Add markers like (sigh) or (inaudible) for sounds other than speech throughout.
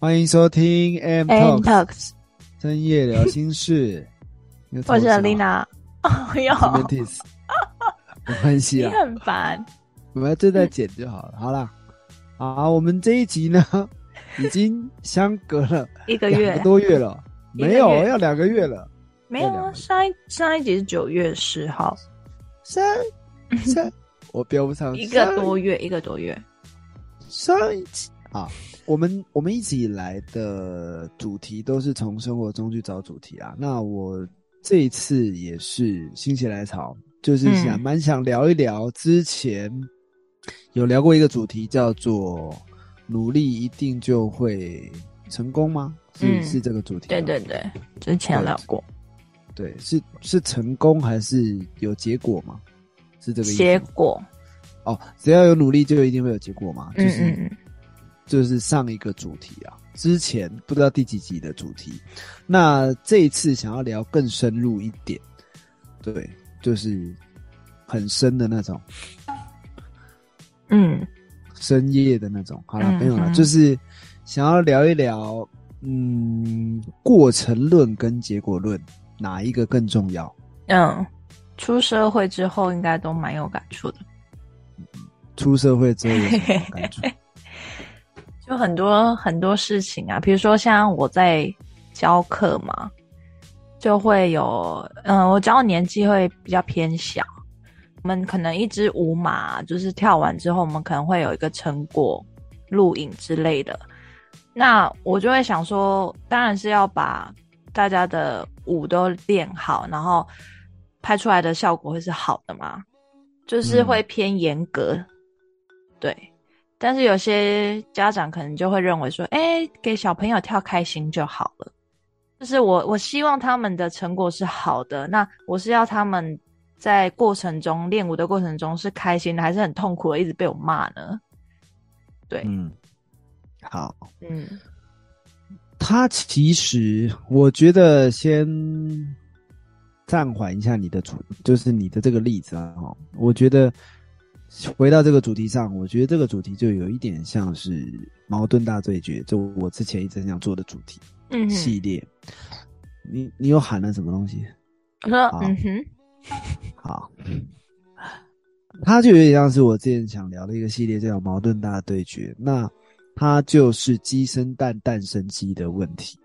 欢迎收听 M Talks，深夜聊心事。(laughs) 我是 Lina。哎呦，没关系你，很烦。我们正在剪就好了。好啦，好，我们这一集呢，(laughs) 已经相隔了一个月。多月了，没有要两个月了。没有啊，上一上一集是九月十号，三三，(laughs) 我标不上。一个多月，一个多月。上一集啊，我们我们一直以来的主题都是从生活中去找主题啊。那我这一次也是心血来潮，就是想嗯蛮、想聊一聊之前有聊过一个主题，叫做“努力一定就会成功吗？”是、嗯是这个主题。对对对，之前聊过对，是是成功还是有结果吗？是这个意思结果。哦，只要有努力就一定会有结果吗？就嗯是、嗯嗯，就是上一个主题啊，之前不知道第几集的主题，那这一次想要聊更深入一点，对，就是很深的那种，嗯深夜的那种。好了，嗯没有了，嗯就是想要聊一聊，嗯，过程论跟结果论哪一个更重要？嗯，出社会之后应该都蛮有感触的，出社会之后有什么感触？(laughs) 就很多很多事情啊，比如说像我在教课嘛，就会有，嗯，我教的年纪会比较偏小，我们可能一支舞马就是跳完之后，我们可能会有一个成果录影之类的。那我就会想说，当然是要把大家的舞都练好，然后拍出来的效果会是好的嘛，就是会偏严格，对。但是有些家长可能就会认为说，哎、给小朋友跳开心就好了。就是我我希望他们的成果是好的，那我是要他们在过程中练舞的过程中是开心的，还是很痛苦的，一直被我骂呢？对，嗯，好。嗯他其实，我觉得先暂缓一下你的主，就是你的这个例子啊。哈，我觉得回到这个主题上，我觉得这个主题就有一点像是矛盾大对决，就我之前一直很想做的主题嗯，系列。你你又喊了什么东西？我说好嗯哼，(laughs) 好，它就有点像是我之前想聊的一个系列，叫矛盾大对决。那它就是鸡生蛋，蛋生鸡的问题。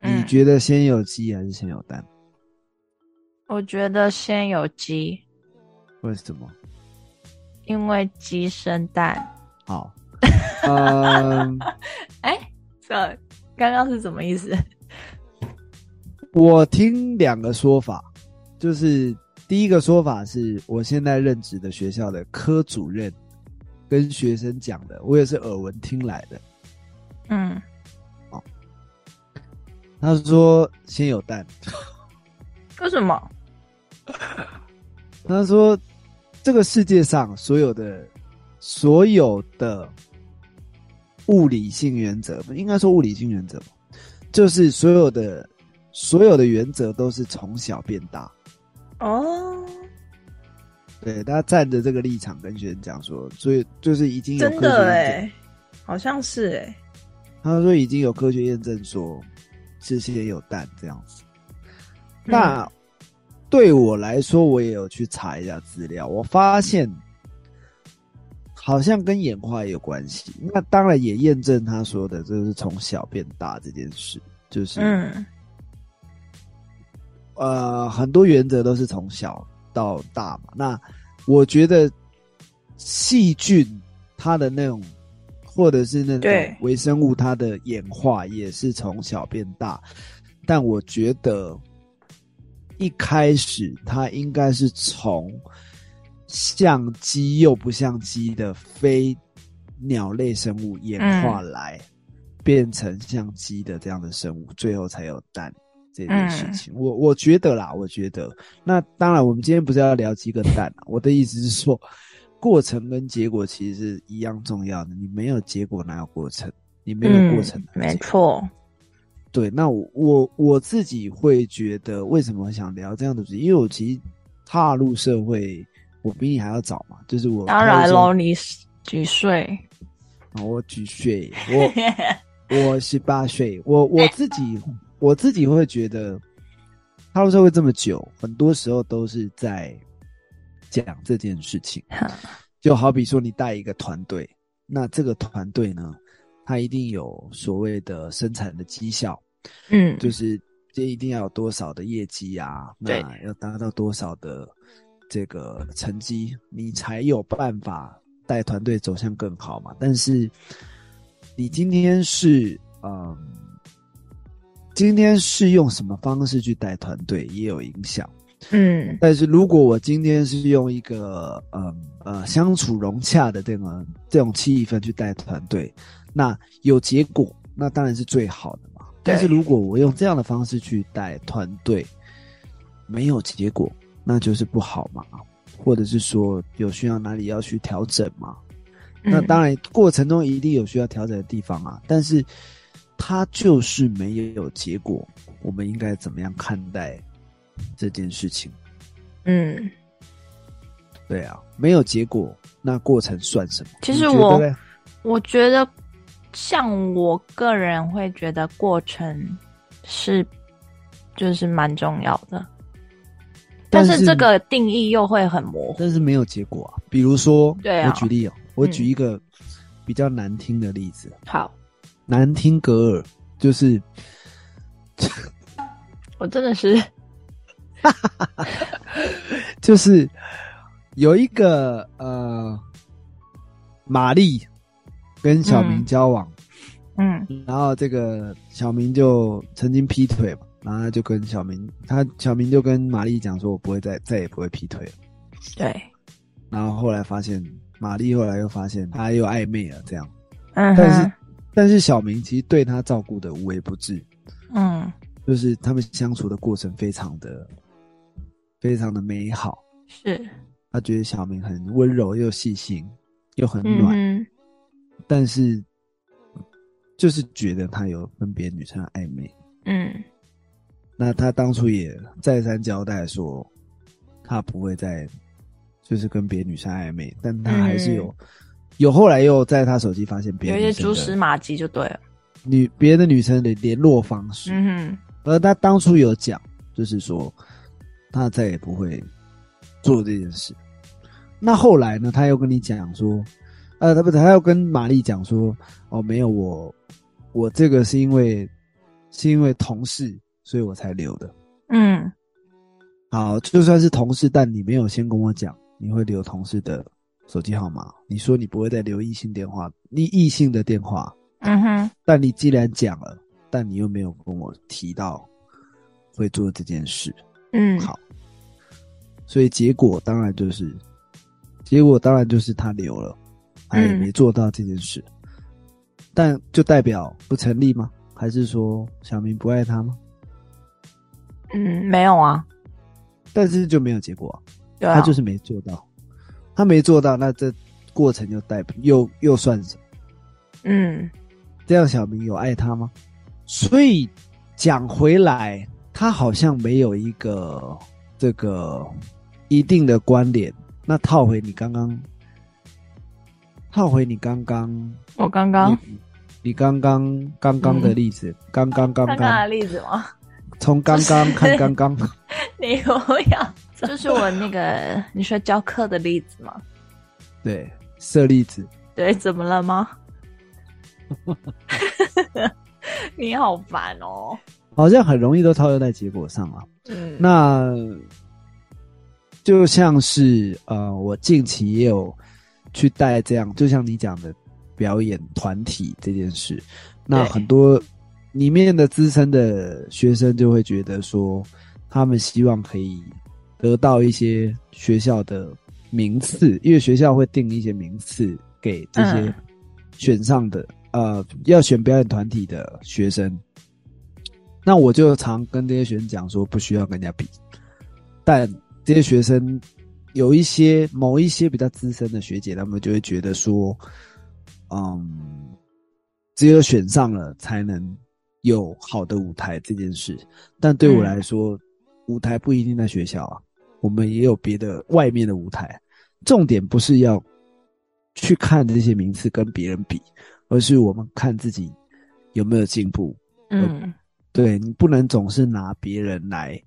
你嗯觉得先有鸡还是先有蛋？我觉得先有鸡，为什么？因为鸡生蛋。好，(laughs) 嗯，哎、这刚刚是什么意思？我听两个说法，就是第一个说法是我现在任职的学校的科主任跟学生讲的，我也是耳闻听来的。嗯，哦他说先有蛋，为什么？(laughs) 他说这个世界上所有的所有的物理性原则，应该说物理性原则，就是所有的所有的原则都是从小变大。哦，对，他站着这个立场跟学生讲说，所以就是已经有真科学的哎、好像是哎、他说已经有科学验证说是先有蛋这样子。嗯那对我来说，我也有去查一下资料，我发现好像跟演化也有关系。那当然也验证他说的，就是从小变大这件事，就是、嗯呃，很多原则都是从小到大嘛。那我觉得细菌它的那种，或者是那种微生物它的演化也是从小变大，但我觉得一开始它应该是从像鸡又不像鸡的非鸟类生物演化来，变成像鸡的这样的生物，最后才有蛋。这件事情，我我觉得啦，我觉得，那当然，我们今天不是要聊鸡跟蛋啊，我的意思是说，过程跟结果其实是一样重要的。你没有结果，哪有过程？你没有过程，嗯，没。错，对，那我我我自己会觉得，为什么想聊这样的主题？因为我其实踏入社会，我比你还要早嘛，就是我当然喽，你几岁？啊我几岁，我 (laughs) 我十八岁，我我自己我自己会觉得，踏入社会这么久，很多时候都是在讲这件事情。就好比说，你带一个团队，那这个团队呢，它一定有所谓的生产的绩效，嗯，就是这一定要有多少的业绩啊，对那要达到多少的这个成绩，你才有办法带团队走向更好嘛。但是你今天是嗯，今天是用什么方式去带团队也有影响。嗯但是如果我今天是用一个呃呃相处融洽的这种这种气氛去带团队，那有结果，那当然是最好的嘛。但是如果我用这样的方式去带团队，没有结果，那就是不好嘛，或者是说有需要哪里要去调整嘛。那嗯当然过程中一定有需要调整的地方啊，但是它就是没有结果，我们应该怎么样看待这件事情？嗯，对啊，没有结果，那过程算什么？其实我觉我觉得，像我个人会觉得过程是就是蛮重要的，但但是是这个定义又会很模糊。但是没有结果啊。比如说，对啊。我举例哦，我嗯举一个比较难听的例子，好，难听格尔就是 (laughs) 我真的是，(laughs) 就是有一个呃，玛丽跟小明嗯交往，嗯。然后这个小明就曾经劈腿嘛，然后他就跟小明，他小明就跟玛丽讲说，我不会再再也不会劈腿了。对，然后后来发现，玛丽后来又发现他又暧昧了，这样。嗯但是，但是小明其实对他照顾的无微不至，嗯，就是他们相处的过程非常的非常的美好。是，他觉得小明很温柔又细心，又很嗯暖，哼，但是就是觉得他有跟别的女生暧昧。嗯那他当初也再三交代说，他不会再就是跟别的女生暧昧，但他还是有、有后来又在他手机发现别嗯有一些蛛丝马迹就对了。女别的女生的联络方式，嗯哼，而他当初有讲，就是说他再也不会做这件事。那后来呢，他又跟你讲说，呃，他不，他要跟玛丽讲说，哦，没有我，我这个是因为是因为同事，所以我才留的。嗯好，就算是同事，但你没有先跟我讲，你会留同事的手机号码。你说你不会再留异性电话，你异性的电话，嗯哼，但你既然讲了，但你又没有跟我提到会做这件事，嗯，好，所以结果当然就是，结果当然就是他留了，他也嗯没做到这件事，但就代表不成立吗？还是说小明不爱他吗？嗯，没有啊，但是就没有结果、啊，对啊，他就是没做到，他没做到，那这过程又代又又算什么？嗯这样小明有爱他吗？所以讲回来，他好像没有一个这个一定的关联。那套回你刚刚，套回你刚刚，我刚刚你你刚刚刚刚的例子，刚刚刚刚刚的例子吗？从刚刚看刚刚，(laughs) 你我要，就是我那个你说教课的例子吗？对，设例子，对，怎么了吗？(laughs) 你好烦哦。好像很容易都套用在结果上啊。嗯，那就像是呃，我近期也有去带这样，就像你讲的表演团体这件事，那很多里面的资深的学生就会觉得说，他们希望可以得到一些学校的名次，因为学校会定一些名次给这些嗯。选上的、呃要选表演团体的学生。那我就常跟这些学生讲说，不需要跟人家比，但这些学生有一些某一些比较资深的学姐，他们就会觉得说，嗯，只有选上了才能有好的舞台这件事。但对我来说，舞台不一定在学校啊，我们也有别的外面的舞台。重点不是要去看这些名次跟别人比，而是我们看自己有没有进步。嗯对你不能总是拿别人来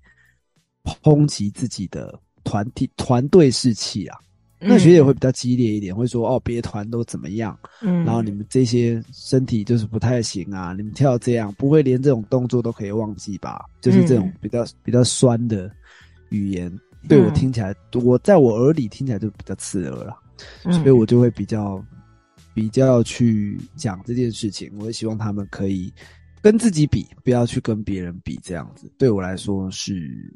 抨击自己的团体团队士气啊。那学姐会比较激烈一点，会说哦，别团都怎么样，嗯，然后你们这些身体就是不太行啊，你们跳这样不会连这种动作都可以忘记吧？就是这种嗯。比较比较酸的语言，对我嗯听起来，我在我耳里听起来就比较刺耳了，嗯。所以我就会比较比较去讲这件事情。我也希望他们可以跟自己比，不要去跟别人比，这样子。对我来说是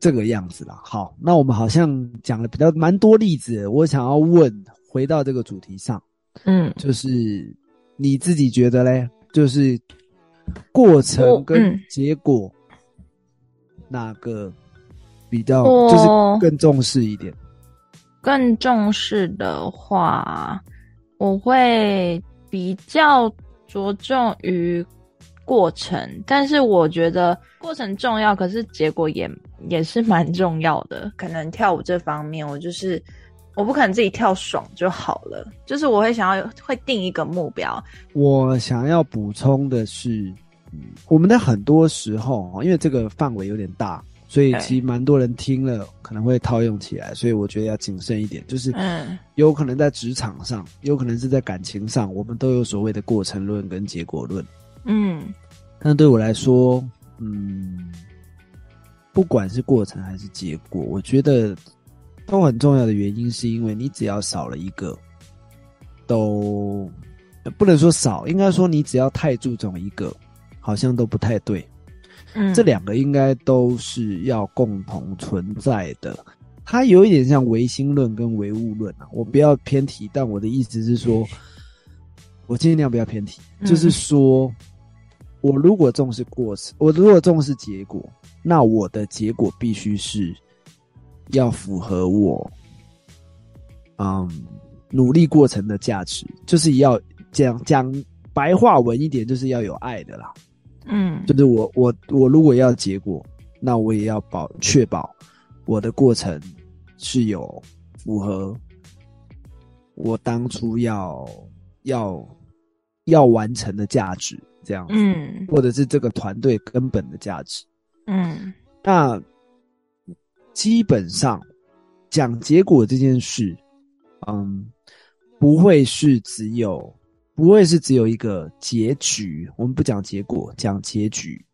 这个样子啦。好，那我们好像讲了比较蛮多例子，我想要问，回到这个主题上，嗯就是你自己觉得嘞，就是过程跟嗯结果、哪个比较就是更重视一点？更重视的话，我会比较着重于过程，但是我觉得过程重要，可是结果也也是蛮重要的。可能跳舞这方面，我就是我不可能自己跳爽就好了，就是我会想要会定一个目标。我想要补充的是，嗯，我们的很多时候，因为这个范围有点大，所以其实蛮多人听了可能会套用起来，所以我觉得要谨慎一点。就是嗯有可能在职场上，有可能是在感情上，我们都有所谓的过程论跟结果论。嗯但对我来说，嗯，不管是过程还是结果，我觉得都很重要的原因，是因为你只要少了一个，都呃不能说少，应该说你只要太注重一个，好像都不太对。嗯，这两个应该都是要共同存在的。它有一点像唯心论跟唯物论啊，我不要偏题，但我的意思是说，我尽量不要偏题，嗯就是说，我如果重视过程，我如果重视结果，那我的结果必须是要符合我，嗯，努力过程的价值，就是要讲讲白话文一点，就是要有爱的啦。嗯就是我我我如果要结果，那我也要保确保我的过程是有符合我当初要要要完成的价值，这样子，嗯或者是这个团队根本的价值。嗯那基本上讲结果这件事，嗯，不会是只有不会是只有一个结局。我们不讲结果，讲结局。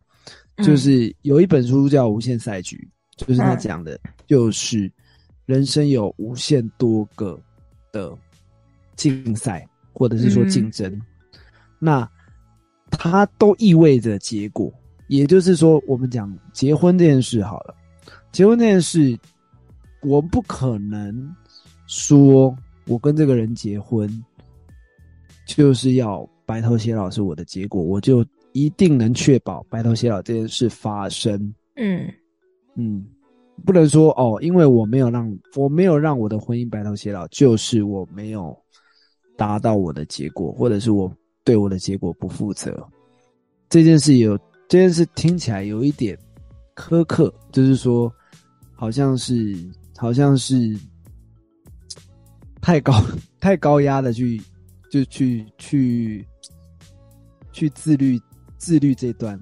嗯就是有一本书叫《无限赛局》，就是他嗯讲的，就是人生有无限多个的竞赛，或者是说竞争，那它都意味着结果。也就是说，我们讲结婚这件事好了，结婚这件事，我不可能说我跟这个人结婚，就是要白头偕老是我的结果，我就一定能确保白头偕老这件事发生。嗯嗯，不能说哦，因为我没有让我没有让我的婚姻白头偕老，就是我没有达到我的结果，或者是我对我的结果不负责。这件事有这件事听起来有一点苛刻，就是说好像是好像是太高太高压的去就去去去自律自律这段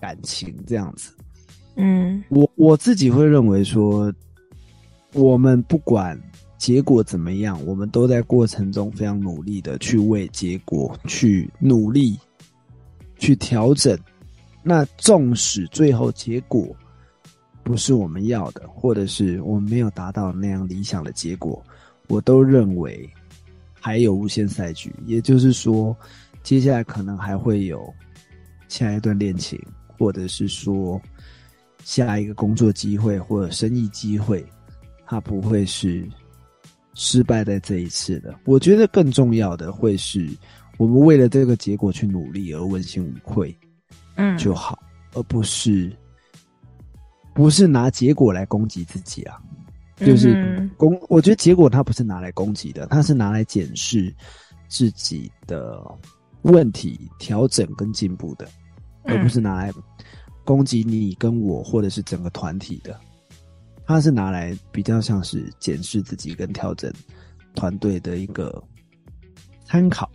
感情这样子。嗯我我自己会认为说，我们不管结果怎么样，我们都在过程中非常努力的去为结果去努力，去调整。那纵使最后结果不是我们要的，或者是我们没有达到那样理想的结果，我都认为还有无限赛局。也就是说，接下来可能还会有下一段恋情，或者是说。下一个工作机会或者生意机会，它不会是失败在这一次的。我觉得更重要的会是我们为了这个结果去努力而问心无愧嗯，就好，而不是不是拿结果来攻击自己啊。就是嗯攻，我觉得结果它不是拿来攻击的，它是拿来检视自己的问题、调整跟进步的，而不是拿来攻击你跟我或者是整个团体的。它是拿来比较像是检视自己跟调整团队的一个参考。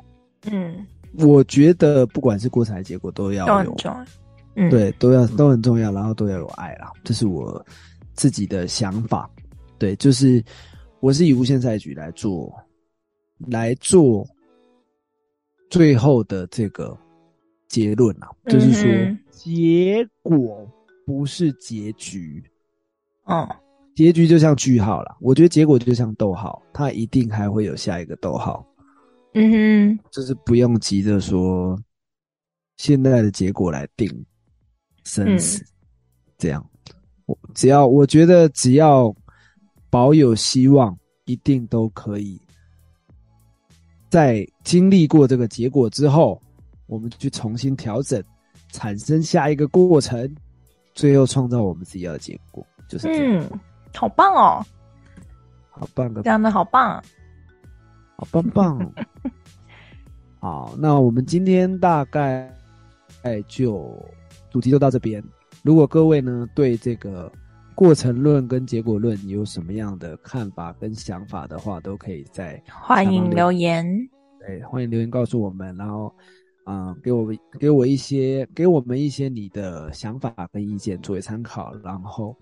嗯我觉得不管是过程还是结果都要有都很重要。嗯，对，都要都很重要，然后都要有爱啦，这是我自己的想法。对，就是我是以无限赛局来做，来做最后的这个结论啊，就是说结果不是结局，嗯结局就像句号了，我觉得结果就像逗号，它一定还会有下一个逗号，嗯哼，就是不用急着说现在的结果来定生死，这样，我只要我觉得只要保有希望，一定都可以。在经历过这个结果之后，我们去重新调整，产生下一个过程，最后创造我们自己要的结果，就是这样。嗯，好棒哦，好棒的讲的好棒。好棒棒。(laughs) 好，那我们今天大概哎就主题就到这边。如果各位呢对这个过程论跟结果论有什么样的看法跟想法的话，都可以在欢迎留言。对欢迎留言告诉我们，然后啊、呃给我们给我一些给我们一些你的想法跟意见作为参考，然后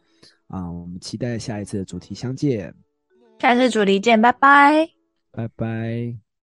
啊、我们期待下一次的主题相见，下次主题见，拜拜。拜拜。